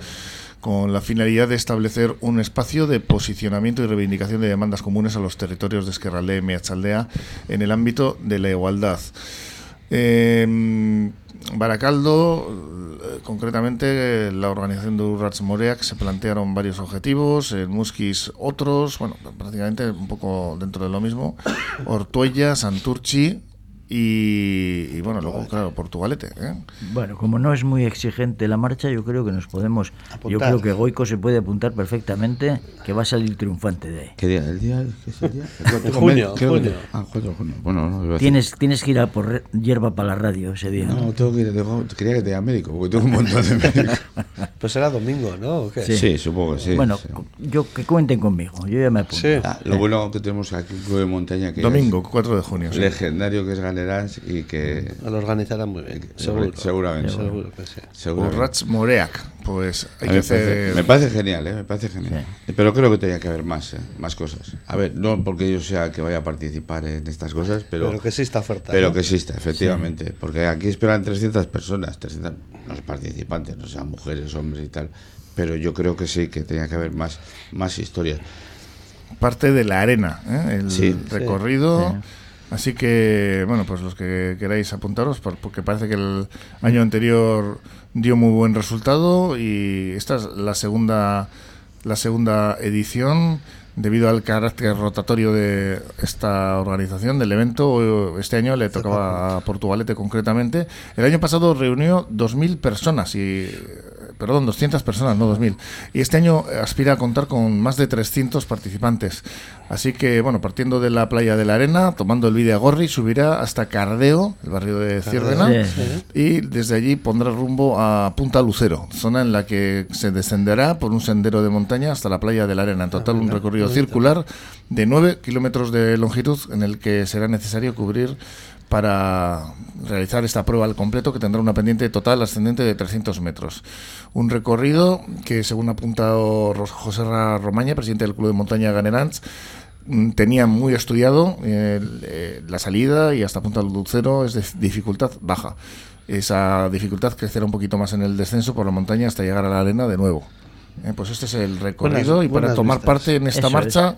con la finalidad de establecer un espacio de posicionamiento y reivindicación de demandas comunes a los territorios de Esquerraldea y Meatzaldea en el ámbito de la igualdad. Eh, Baracaldo, concretamente la organización de Urrats Moreac se plantearon varios objetivos, en Musquis otros, bueno, prácticamente un poco dentro de lo mismo, Ortuella, Santurchi y, y, bueno, luego, claro, Portugalete. ¿eh? Bueno, como no es muy exigente la marcha, yo creo que nos podemos. Yo Apuntar. creo que Goico se puede apuntar perfectamente que va a salir triunfante de ahí. ¿Qué día? ¿El día? ¿Qué es el día? *laughs* En junio, Creo que- junio. Ah, 4 de junio. Bueno, no, a Tienes, tienes que ir a por hierba para la radio ese día. No, tengo que ir, tengo- quería que te diga médico, porque tengo un montón de *laughs* médicos. Pues era domingo, ¿no? ¿O qué? Sí, supongo que sí. bueno, sí. yo que cuenten conmigo, yo ya me apunto. Sí. Ah, lo bueno que tenemos aquí club de montaña que Domingo, 4 de junio. es sí. legendario, que es Y que... Lo organizarán muy bien, seguro. Seguramente. Seguro que sí. seguramente. Urrats Moreac, pues hay que me, parece, hacer... me parece genial, ¿eh? me parece genial. Pero creo que tenía que haber más, ¿eh? más cosas. A ver, no porque yo sea que vaya a participar en estas cosas, pero, Pero que exista oferta. pero ¿no? que exista, efectivamente. Porque aquí esperan 300 personas, 300, no sé, participantes, no sean mujeres, hombres y tal. Pero yo creo que sí, que tenía que haber más, más historias. parte de la arena, ¿eh? el Sí. recorrido. Así que, bueno, pues los que queráis apuntaros, por- porque parece que el año anterior dio muy buen resultado y esta es la segunda, la segunda edición debido al carácter rotatorio de esta organización, del evento. Este año le tocaba a Portugalete concretamente. El año pasado reunió 2.000 personas y perdón, 200 personas, no 2.000. Y este año aspira a contar con más de 300 participantes. Así que, bueno, partiendo de la playa de la Arena, tomando el vídeo a Gorri, subirá hasta Cardeo, el barrio de Ciervena, Sí, y desde allí pondrá rumbo a Punta Lucero, zona en la que se descenderá por un sendero de montaña hasta la playa de la Arena. En total, un recorrido circular de 9 kilómetros de longitud en el que será necesario cubrir para realizar esta prueba al completo que tendrá una pendiente total ascendente de 300 metros. Un recorrido que, según ha apuntado José Ra Romaña, presidente del Club de Montaña Ganerans, mm, tenía muy estudiado eh, la salida y hasta Punta Lucero es de dificultad baja. Esa dificultad crecerá un poquito más en el descenso por la montaña hasta llegar a la arena de nuevo. Eh, pues este es el recorrido Buenas- y para tomar vistas. parte en esta Eso marcha...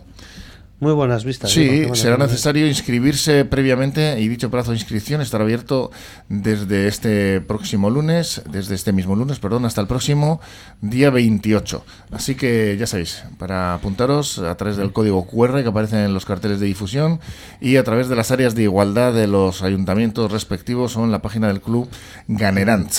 Muy buenas vistas. Sí, será necesario inscribirse previamente y dicho plazo de inscripción estará abierto desde este próximo lunes, desde este mismo lunes, perdón, hasta el próximo día 28. Así que ya sabéis, para apuntaros a través del código QR que aparece en los carteles de difusión y a través de las áreas de igualdad de los ayuntamientos respectivos o en la página del club Ganerant.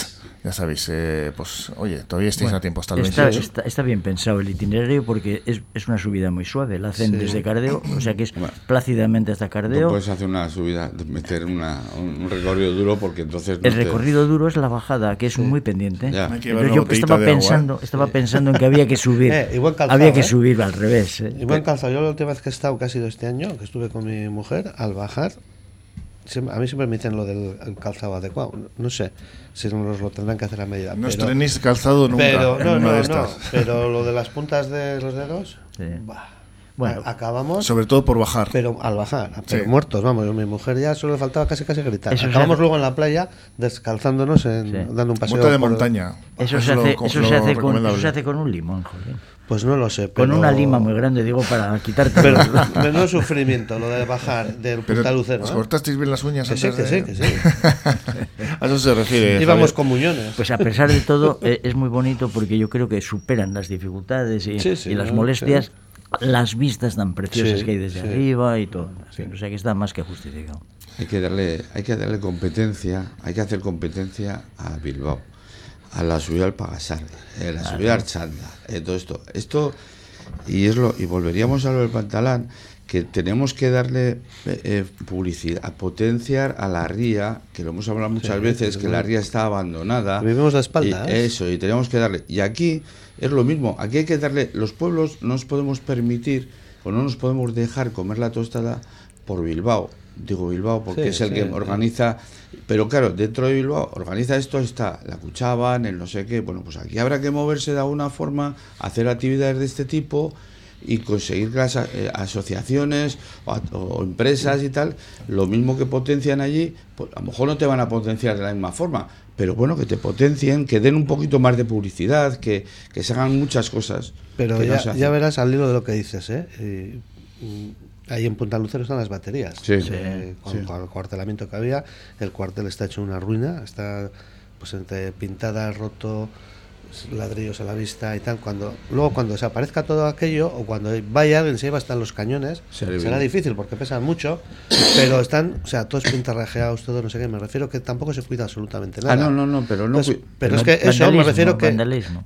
Ya sabéis, eh, pues oye, todavía estáis Bueno, a tiempo hasta el está, 28. está- está bien pensado el itinerario porque es, es una subida muy suave. La hacen Sí. desde Cardeo, o sea que es Bueno. plácidamente hasta No Cardeo. puedes hacer una subida, meter una, un, recorrido duro porque entonces... no el te- recorrido duro es la bajada, que es muy pendiente. Una yo estaba ¿eh? pensando, estaba pensando en que había que subir. *laughs* Eh, calzado, había que ¿eh? subir al revés. ¿eh? Y buen calzado. Yo la última vez que he estado, que ha sido este año, que estuve con mi mujer, al bajar, a mí siempre me dicen lo del el calzado adecuado. No sé si nos lo tendrán que hacer a medida. No estrenéis calzado nunca pero, en no, una no, de no, estas. pero lo de las puntas de los dedos, Sí. bah, Bueno. acabamos, Sobre todo por bajar. pero al bajar, pero Sí. muertos, vamos, mi mujer ya solo le faltaba casi casi gritar. Eso acabamos luego en la playa descalzándonos, en, Sí. dando un paseo. Bota de por- montaña. Eso, Es se hace, co- eso, lo se hace con, eso se hace con un limón, joder. Pues no lo sé. Con pero- una lima muy grande, digo, para quitarte. Pero menos sufrimiento lo de bajar del Pero, punta lucero. ¿Os ¿eh? cortasteis bien las uñas Que sí, antes que de- sí, que *laughs* sí. A eso se refiere. Íbamos con muñones. Pues a pesar de todo, eh, es muy bonito porque yo creo que superan las dificultades y, Sí, sí, y las ¿no? molestias las vistas tan preciosas Sí, que hay desde sí. arriba y todo. O sea que está más que justificado. Hay que darle, hay que darle competencia, hay que hacer competencia a Bilbao, a la subida al Pagasarre, a la subida al Chanda, eh, todo esto. Esto, y es lo, y volveríamos a lo del pantalán, que tenemos que darle eh, eh, publicidad, a potenciar a la ría, que lo hemos hablado muchas Sí, veces, que la ría está abandonada. Vivimos de espaldas. Y eso, y tenemos que darle. Y aquí es lo mismo, aquí hay que darle, los pueblos no nos podemos permitir o no nos podemos dejar comer la tostada por Bilbao. Digo Bilbao porque Sí, es el sí, que sí. organiza, pero claro, dentro de Bilbao organiza esto, está la Cuchaban, el no sé qué. Bueno, pues aquí habrá que moverse de alguna forma, hacer actividades de este tipo y conseguir que las eh, asociaciones o empresas y tal, lo mismo que potencian allí, pues a lo mejor no te van a potenciar de la misma forma, pero bueno, que te potencien, que den un poquito más de publicidad, que, que se hagan muchas cosas. Pero no ya, ya verás al hilo de lo que dices, ¿eh? Y, mm, ahí en Punta Lucero están las baterías. Sí. Eh, con, Sí. con el cuartelamiento que había, el cuartel está hecho una ruina, está pues entre pintada, roto, ladrillos a la vista y tal. Cuando luego cuando desaparezca todo aquello o cuando vaya alguien se lleva hasta los cañones, Se será adivina. difícil porque pesan mucho, pero están, o sea, todos pintarrajeados, todo no sé qué. Me refiero que tampoco se cuida absolutamente nada. Ah, no, no, no, pero no. Entonces, pero es que eso me refiero que,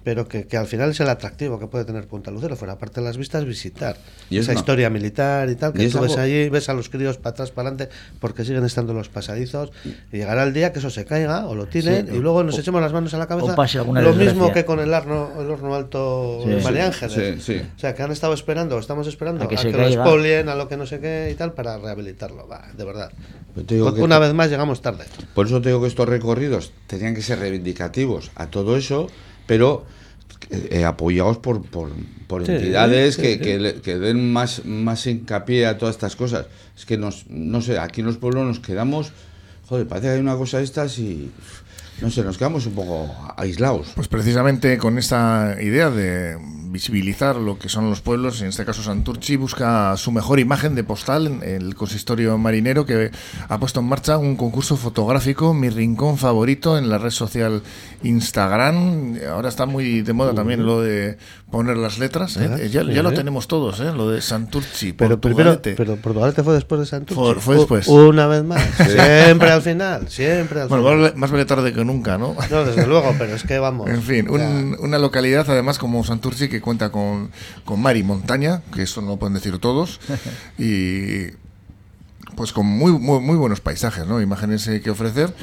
pero que, que al final es el atractivo que puede tener Punta Lucero, fuera aparte de las vistas, visitar Y es esa historia militar y tal, y que es tú ves algo- allí, ves a los críos para atrás, para adelante, porque siguen estando los pasadizos, y llegará el día que eso se caiga o lo tiren, Sí, y luego nos o- echemos las manos a la cabeza. lo mismo que con el horno, el horno alto Sí. de María Ángeles. sí, sí. O sea, que han estado esperando, estamos esperando A a que que, se lo expolien, a lo que no sé qué y tal, para rehabilitarlo. Va, de verdad. Pero te digo que Una vez más llegamos tarde. Por eso te digo que estos recorridos tenían que ser reivindicativos a todo eso, pero eh, apoyados por, por, por Sí, entidades sí, que, sí. que le- que den más, más hincapié a todas estas cosas. Es que nos, no sé, aquí en los pueblos nos quedamos, joder, parece que hay una cosa de estas y no sé, nos quedamos un poco aislados. Pues precisamente con esta idea de visibilizar lo que son los pueblos, en este caso Santurchi busca su mejor imagen de postal en el consistorio marinero que ha puesto en marcha un concurso fotográfico, mi rincón favorito en la red social Instagram. Ahora está muy de moda también lo de poner las letras. ¿eh? Ya, lo tenemos todos, ¿eh? lo de Santurchi. Pero primero, pero Portugalete fue después de Santurce. Fue- fue después. Una vez más. *laughs* Siempre al final, siempre al Bueno, final. vale- más vale tarde que nunca, ¿no? No, desde luego, pero es que vamos. *laughs* En fin, un- una localidad además como Santurci que cuenta con, con mar y montaña, que eso no lo pueden decir todos, *laughs* y pues con muy, muy, muy buenos paisajes, ¿no? Imágenes que ofrecer.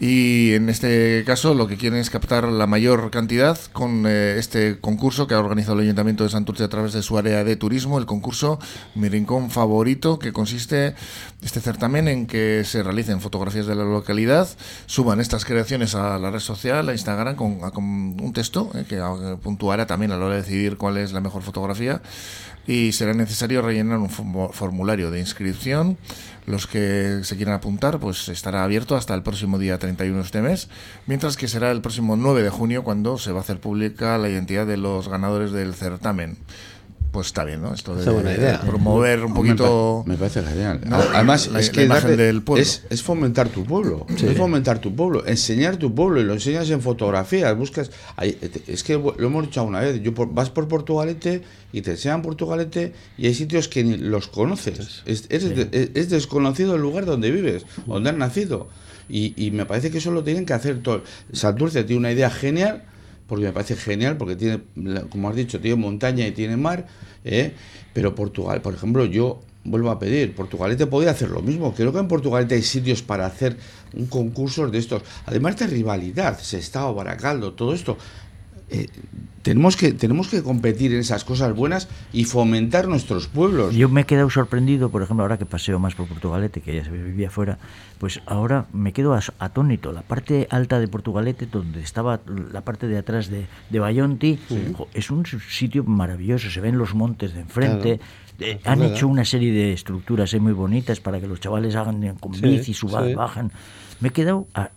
Y en este caso lo que quieren es captar la mayor cantidad con eh, este concurso que ha organizado el Ayuntamiento de Santurce a través de su área de turismo, el concurso Mi Rincón Favorito, que consiste este certamen en que se realicen fotografías de la localidad, suban estas creaciones a la red social, a Instagram, con, un texto eh, que eh, puntuará también a la hora de decidir cuál es la mejor fotografía y será necesario rellenar un formu- formulario de inscripción. Los que se quieran apuntar, pues estará abierto hasta el próximo día 31 de este mes, mientras que será el próximo 9 de junio cuando se va a hacer pública la identidad de los ganadores del certamen. Pues está bien, ¿no? Esto de, buena idea. de promover un poquito... Me, pa- me parece genial. ¿no? Además, La- es la que imagen darle- del pueblo. Es, es fomentar tu pueblo. Es fomentar tu pueblo. Enseñar tu pueblo y lo enseñas en fotografías. Buscas. es que lo hemos dicho una vez. Yo por- vas por Portugalete y te enseñan Portugalete y hay sitios que ni los conoces. Es, es- es desconocido el lugar donde vives, donde has nacido. Y, y me parece que eso lo tienen que hacer todo. Santurce tiene una idea genial porque me parece genial, porque tiene, como has dicho, tiene montaña y tiene mar, ¿eh? pero Portugal, por ejemplo, yo vuelvo a pedir, Portugalete podría hacer lo mismo, creo que en Portugalete hay sitios para hacer un concurso de estos, además de rivalidad, Sestao, Baracaldo, todo esto, eh, tenemos que tenemos que competir en esas cosas buenas y fomentar nuestros pueblos. Yo me he quedado sorprendido, por ejemplo, ahora que paseo más por Portugalete, que ya se vivía fuera, pues ahora me quedo atónito. La parte alta de Portugalete, donde estaba la parte de atrás de, de Bayonti, jo, es un sitio maravilloso, se ven los montes de enfrente. Eh, han verdad. hecho una serie de estructuras eh, muy bonitas para que los chavales hagan con Sí, bici, suban, sí. bajan. Me he quedado a-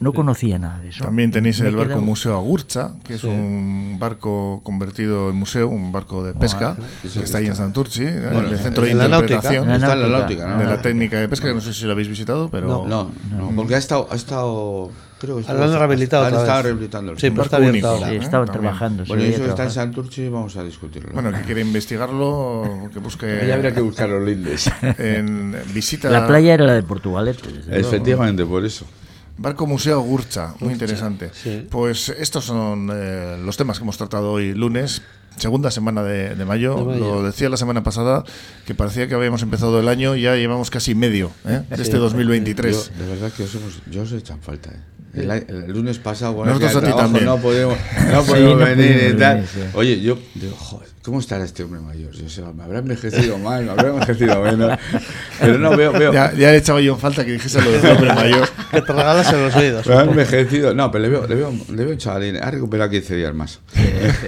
No conocía nada de eso. También tenéis el barco quedado- Museo Agurcha, que es Sí. un barco convertido en museo, un barco de pesca, sí, que está ahí en Santurci. Bueno, en el centro de en náutica. interpretación la Está en la náutica. náutica, ¿no? de la técnica de pesca, que no sé si lo habéis visitado, pero... No, no, porque ha estado, ha estado creo que Lo han rehabilitado Han estado rehabilitando Sí, pero está abierto. Sí, ¿eh? estaba También. trabajando. Bueno, y eso está en. Santurce vamos a discutirlo. Bueno, que quiere investigarlo, que busque *laughs* ya habría que buscar los lindes. en visita... La playa era la de Portugalete. Efectivamente, por eso. Barco Museo Gurcha, muy interesante. sí. Pues estos son eh, los temas que hemos tratado hoy lunes, segunda semana de, de mayo. De mayo. Lo decía la semana pasada que parecía que habíamos empezado el año, ya llevamos casi medio ¿eh? de este 2023. Yo, de verdad que os hemos, yo os he hecho falta. ¿eh? El, el lunes pasado, bueno, Nosotros a ti trabajo también. no podemos, no *laughs* Sí, podemos no venir y pudimos tal. venir, sí. Oye, yo digo, joder, ¿cómo estará este hombre mayor? Yo sé, me habrá envejecido mal, me habrá envejecido menos. Pero no veo, veo. Ya, ya le echaba yo en falta que dijese lo de hombre mayor. Que te regalas en los oídos. Me ha envejecido. No, pero le veo, le veo, le veo un chavalín. Ha recuperado 15 días más. *laughs*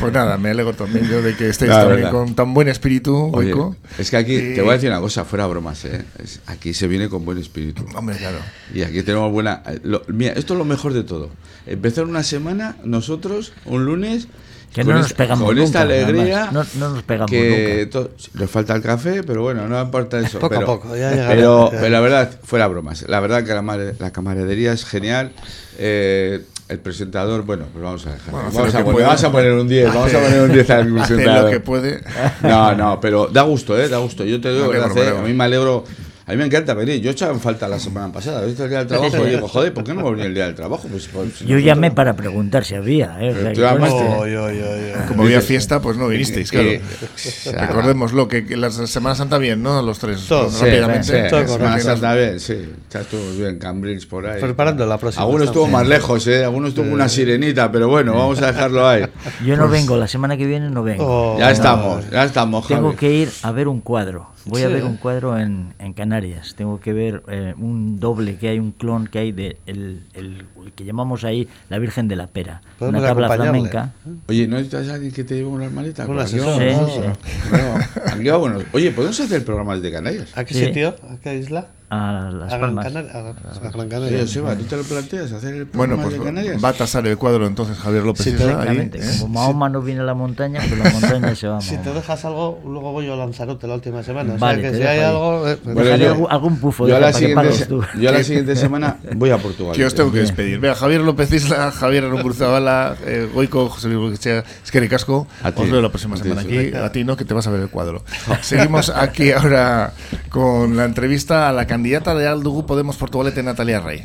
Pues nada, me alegro también yo de que estéis La también verdad. con tan buen espíritu, Oye, es que aquí, Y- te voy a decir una cosa, fuera bromas, ¿eh? Es- aquí se viene con buen espíritu. Hombre, claro. Y aquí tenemos buena. eh, lo- mira, esto es lo mejor de todo. Empezar una semana, nosotros, un lunes. Que con no nos esta- pegamos Con esta alegría. No- no nos pegamos que le falta el café, pero bueno, no importa eso. Poco a poco, ya llegará. pero, pero la verdad, fuera bromas. La verdad que la, mare- la camaradería es genial. Eh, el presentador, bueno, pues vamos a dejar. Bueno, vamos, a poner, puede. vamos a poner un 10. Vamos a poner un 10 al *laughs* Hace lo presentador. que puede. No, no, pero da gusto, ¿eh? Da gusto. Yo te digo, verdad, me ¿eh? a mí me alegro. A mí me encanta venir. Yo echaba en falta la semana pasada. ¿Viste el día del trabajo? Y digo, joder, ¿por qué no me venía el día del trabajo? Pues, pues, si Yo nosotros- llamé para preguntar si había. ¿eh? O sea, oy, oy, oy. Como había fiesta, pues no vinisteis, claro. Eh, *laughs* Recordémoslo, que, que la Semana Santa bien, ¿no? Los tres, Todo. Sí, rápidamente. sí, Todo Semana correcto. Santa bien, sí. Ya estuvo bien, Cambrils por ahí. Preparando la próxima. Algunos estuvo más lejos, ¿eh? Algunos estuvo una sirenita, pero bueno, vamos a dejarlo ahí. Yo no vengo, la semana que viene no vengo. Oh, Ya estamos, ya estamos, Tengo Javi. que ir a ver un cuadro. Voy a ver un cuadro en, en Canarias. Tengo que ver eh, un doble que hay, un clon que hay de el, el- el que llamamos ahí la Virgen de la Pera. Una tabla flamenca. Oye, ¿no necesitas alguien que te lleve unas maletas? Sí. Bueno. Oye, ¿podemos hacer programas de Canarias? ¿A qué Sí. sitio? ¿A qué isla? A Las a Gran Palmas. Canaria. A Gran Sí, Canaria. Joseba, ¿tú te lo planteas hacer el Bueno, pues de Canarias? va a tasar el cuadro entonces Javier López Sí, Isla, ahí, Exactamente. ¿eh? Como Mahoma no viene a la montaña, pues la montaña se va a Si te dejas algo, luego voy yo a Lanzarote la última semana. Vale, o sea que si hay ahí. algo. eh, pues Bueno, Dejaré yo- algún, pufo Yo a, la siguiente, se- yo a la siguiente semana voy a Portugal. Que os tengo que despedir. Vea, Javier López Isla, Javier Arungurzabala, eh, Goico, José Luis Goicoechea, Esqueri Casco. A ti. Os veo la próxima A ti, semana sí. aquí. A ti no, que te vas a ver el cuadro. Seguimos aquí ahora con la entrevista a la candidata de Aldugu Podemos Portugalete, Natalia Rey.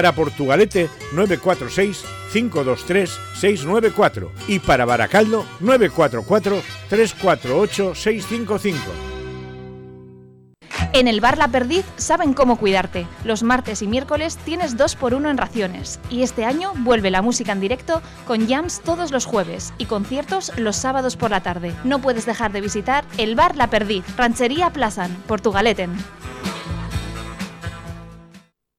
Portugalete 946 523 694 y para Baracaldo 944 348 655. En el bar La Perdiz saben cómo cuidarte. Los martes y miércoles tienes 2 por 1 en raciones. Y este año vuelve la música en directo con jams todos los jueves y conciertos los sábados por la tarde. No puedes dejar de visitar el bar La Perdiz, Ranchería Plazan, Portugaleten.